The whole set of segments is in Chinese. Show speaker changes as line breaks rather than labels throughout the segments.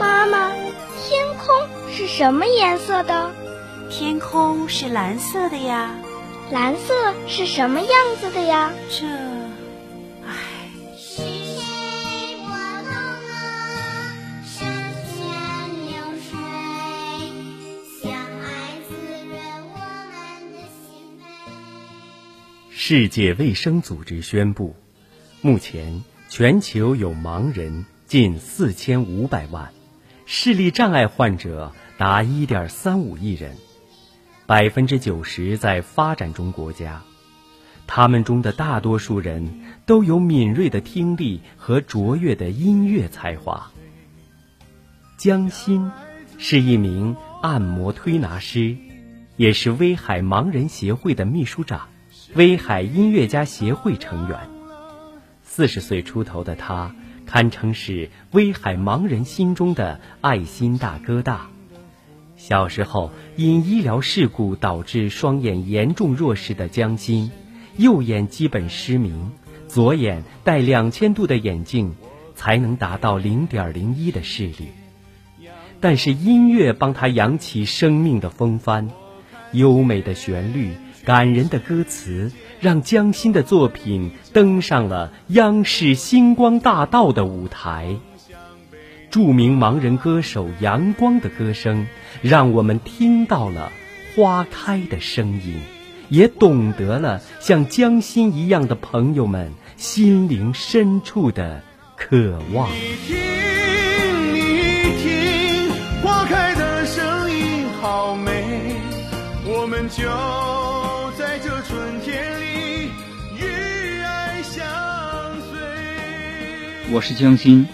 妈妈，天空是什么颜色的？
天空是蓝色的呀。
蓝色是什么样子的呀？
这，唉。
世界卫生组织宣布，目前全球有盲人近四千五百万，视力障碍患者达一点三五亿人，百分之九十在发展中国家。他们中的大多数人都有敏锐的听力和卓越的音乐才华。江欣是一名按摩推拿师，也是威海盲人协会的秘书长。威海音乐家协会成员，四十岁出头的他，堪称是威海盲人心中的爱心大哥大。小时候因医疗事故导致双眼严重弱视的江欣，右眼基本失明，左眼戴两千度的眼镜，才能达到零点零一的视力。但是音乐帮他扬起生命的风帆，优美的旋律。感人的歌词让江心的作品登上了央视星光大道的舞台。著名盲人歌手杨光的歌声，让我们听到了花开的声音，也懂得了像江心一样的朋友们心灵深处的渴望。
我
是江心，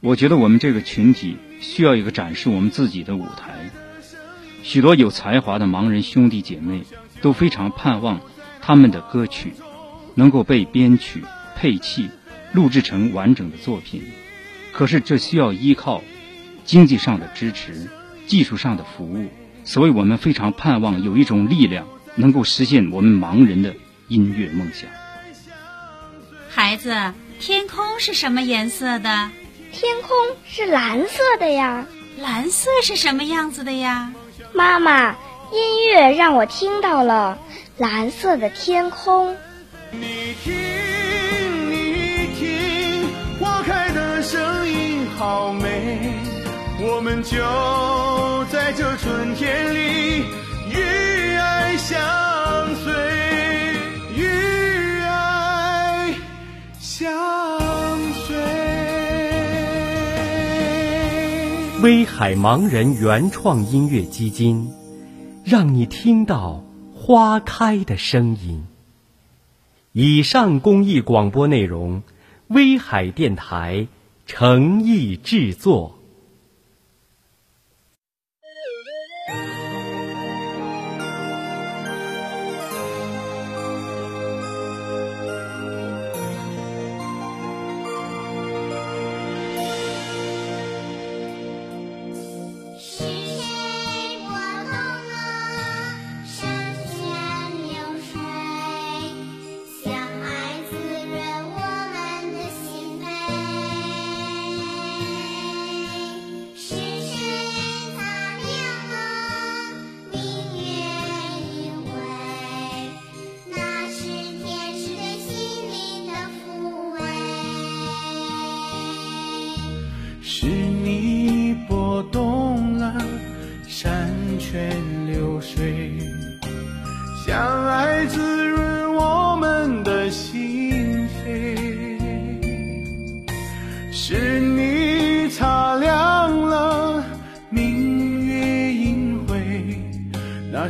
我觉得我们这个群体需要一个展示我们自己的舞台。许多有才华的盲人兄弟姐妹都非常盼望他们的歌曲能够被编曲、配器、录制成完整的作品。可是这需要依靠经济上的支持、技术上的服务，所以我们非常盼望有一种力量能够实现我们盲人的音乐梦想。
孩子。天空是什么颜色的？
天空是蓝色的呀。
蓝色是什么样子的呀？
妈妈，音乐让我听到了蓝色的天空。
你听，你听，花开的声音好美，我们就在这春天里
威海盲人原创音乐基金，让你听到花开的声音。以上公益广播内容，威海电台诚意制作。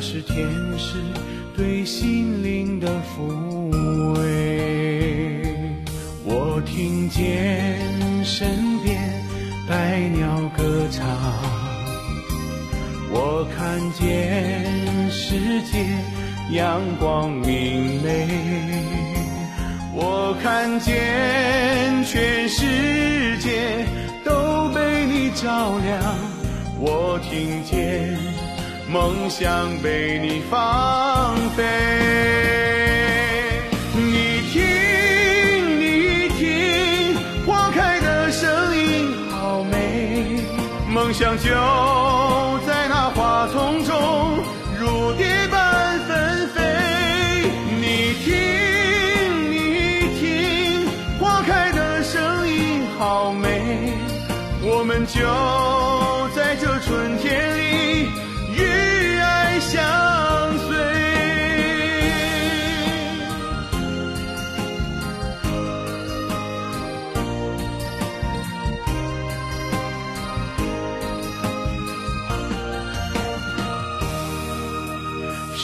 是天使对心灵的抚慰，我听见身边百鸟歌唱，我看见世界阳光明媚，我看见全世界都被你照亮，我听见。梦想被你放飞。你听你听花开的声音好美。梦想就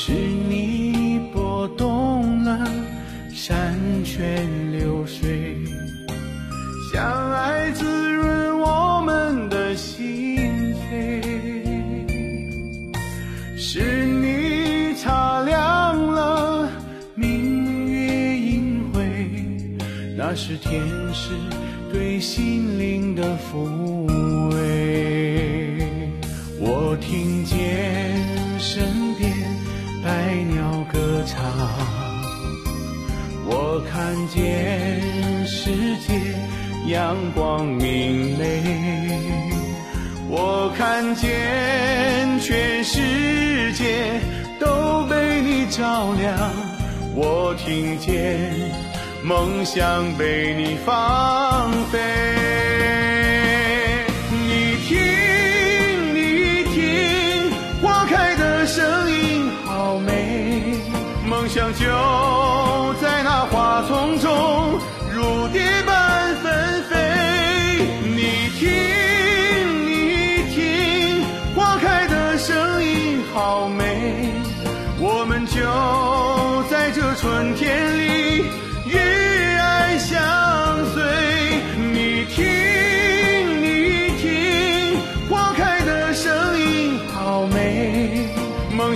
是你拨动了山泉流水，相爱滋润我们的心扉。是你擦亮了明月阴辉，那是天使对心灵的抚慰。我听见身边百鸟歌唱，我看见世界阳光明媚，我看见全世界都被你照亮，我听见梦想被你放飞。将就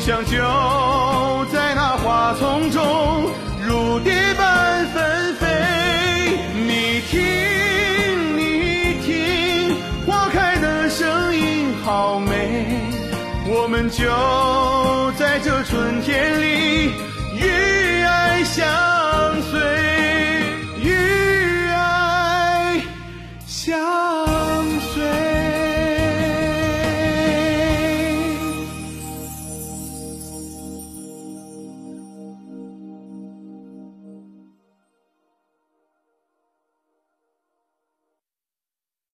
想就在那花丛中，如蝶般纷飞。你听，你听，花开的声音好美，我们就在这春天里与爱相